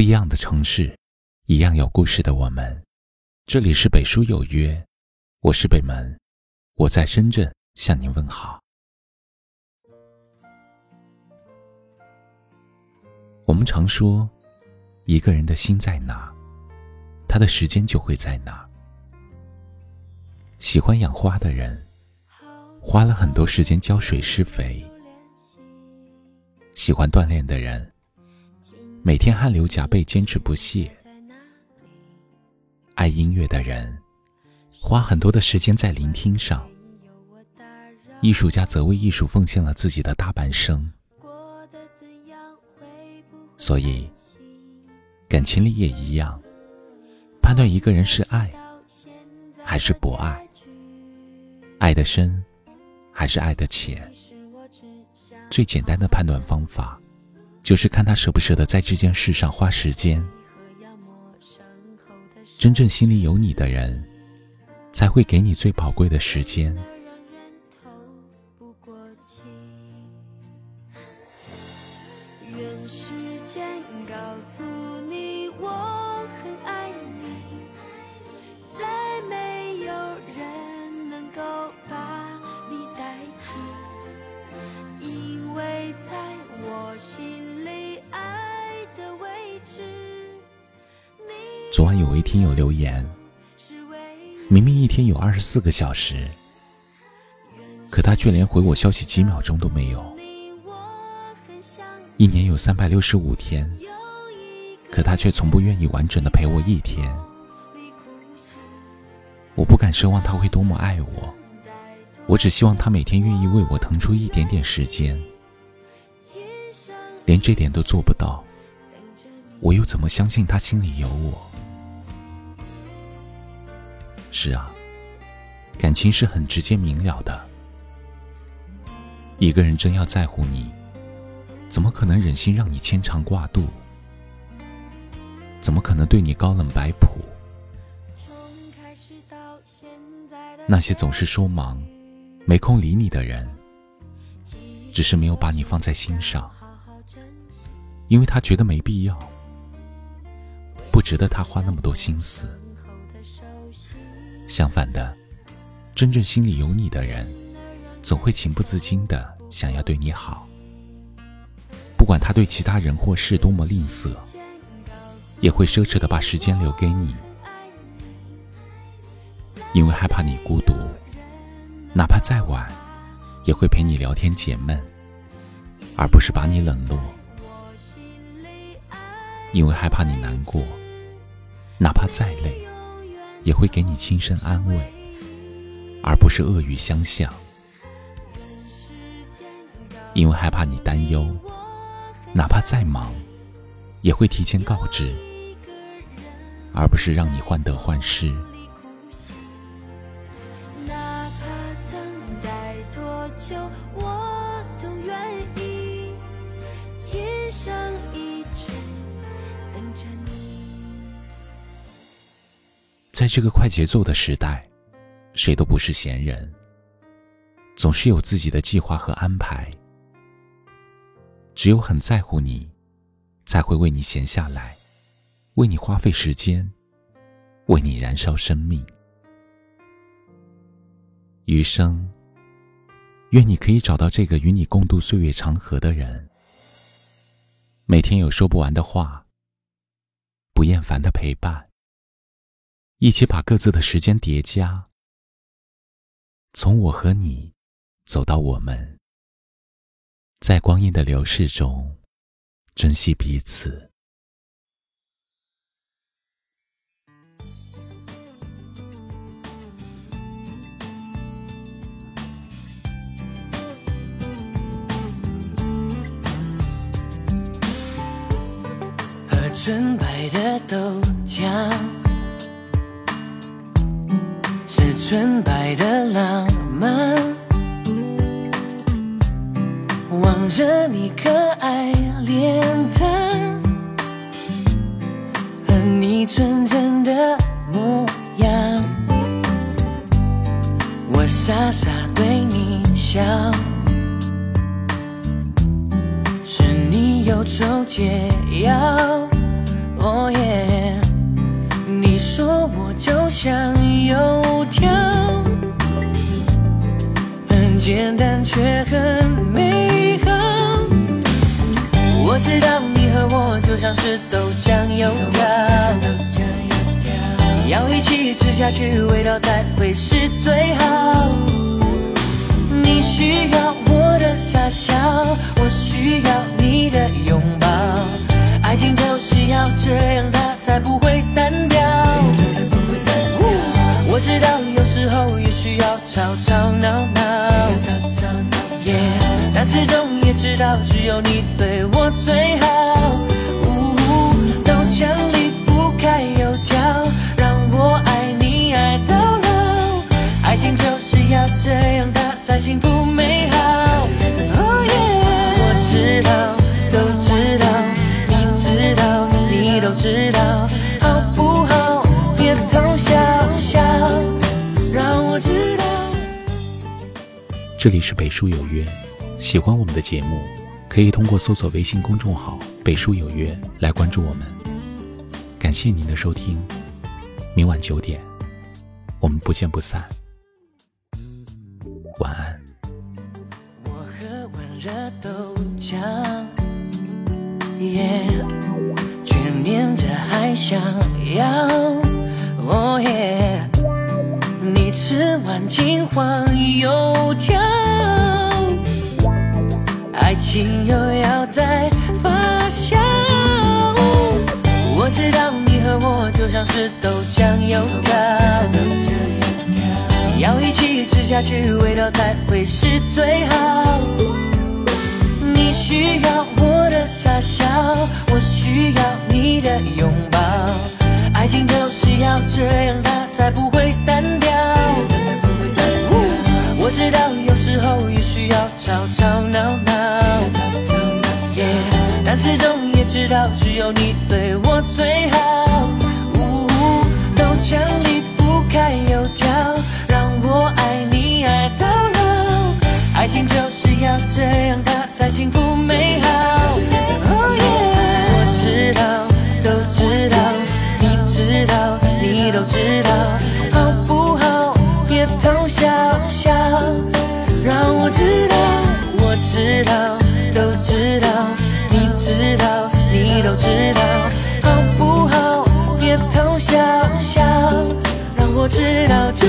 不一样的城市，一样有故事的我们。这里是北书有约，我是北门，我在深圳向您问好。我们常说，一个人的心在哪，他的时间就会在哪。喜欢养花的人，花了很多时间浇水施肥；喜欢锻炼的人，每天汗流浃背坚持不懈；爱音乐的人，花很多的时间在聆听上；艺术家则为艺术奉献了自己的大半生。所以，感情里也一样，判断一个人是爱还是不爱。爱的深，还是爱的浅？最简单的判断方法，就是看他舍不舍得在这件事上花时间。真正心里有你的人，才会给你最宝贵的时间。昨晚有位听友留言，明明一天有二十四个小时，可他却连回我消息几秒钟都没有；一年有三百六十五天，可他却从不愿意完整的陪我一天。我不敢奢望他会多么爱我，我只希望他每天愿意为我腾出一点点时间。连这点都做不到，我又怎么相信他心里有我？是啊，感情是很直接明了的。一个人真要在乎你，怎么可能忍心让你牵肠挂肚？怎么可能对你高冷摆谱？那些总是说忙、没空理你的人，只是没有把你放在心上，因为他觉得没必要，不值得他花那么多心思。相反的，真正心里有你的人，总会情不自禁的想要对你好。不管他对其他人或事多么吝啬，也会奢侈的把时间留给你，因为害怕你孤独，哪怕再晚，也会陪你聊天解闷，而不是把你冷落。因为害怕你难过，哪怕再累。也会给你轻声安慰，而不是恶语相向。因为害怕你担忧，哪怕再忙，也会提前告知，而不是让你患得患失。在这个快节奏的时代，谁都不是闲人，总是有自己的计划和安排。只有很在乎你，才会为你闲下来，为你花费时间，为你燃烧生命。余生，愿你可以找到这个与你共度岁月长河的人，每天有说不完的话，不厌烦的陪伴。一起把各自的时间叠加，从我和你走到我们，在光阴的流逝中珍惜彼此。和纯白的纯白的浪漫，望着你可爱脸蛋和你纯真的模样，我傻傻对你笑，是你忧愁解药。哦耶，你说我就像油条。简单却很美好。我知道你和我就像是豆浆油条，要一起吃下去，味道才会是最好。你需要我的傻笑，我需要你的拥抱。爱情就是要这样，它才不会单调。我知道有时候也需要吵吵闹闹但始终也知道只有你对我最好。呜豆浆离不开油条，让我爱你爱到老。爱情就是要这样，它才幸福美好。Oh yeah，我知道，都知道，你知道，你都知道，这里是北书有约，喜欢我们的节目，可以通过搜索微信公众号“北书有约”来关注我们。感谢您的收听，明晚九点，我们不见不散。晚安。我喝完热豆浆，耶，却念着还想要，哦耶，你吃完金黄油条，情又要再发酵。我知道你和我就像是豆浆油条。要一起吃下去，味道才会是最好。你需要我的傻笑，我需要你的拥抱。爱情就是要这样，它才不会单调。我知道有时候也需要吵吵闹闹道只有你对我最好。呜豆浆离不开油条，让我爱你爱到老。爱情就是要这样，它才幸福美好。你都知道，好不好？别偷笑笑，让我知道这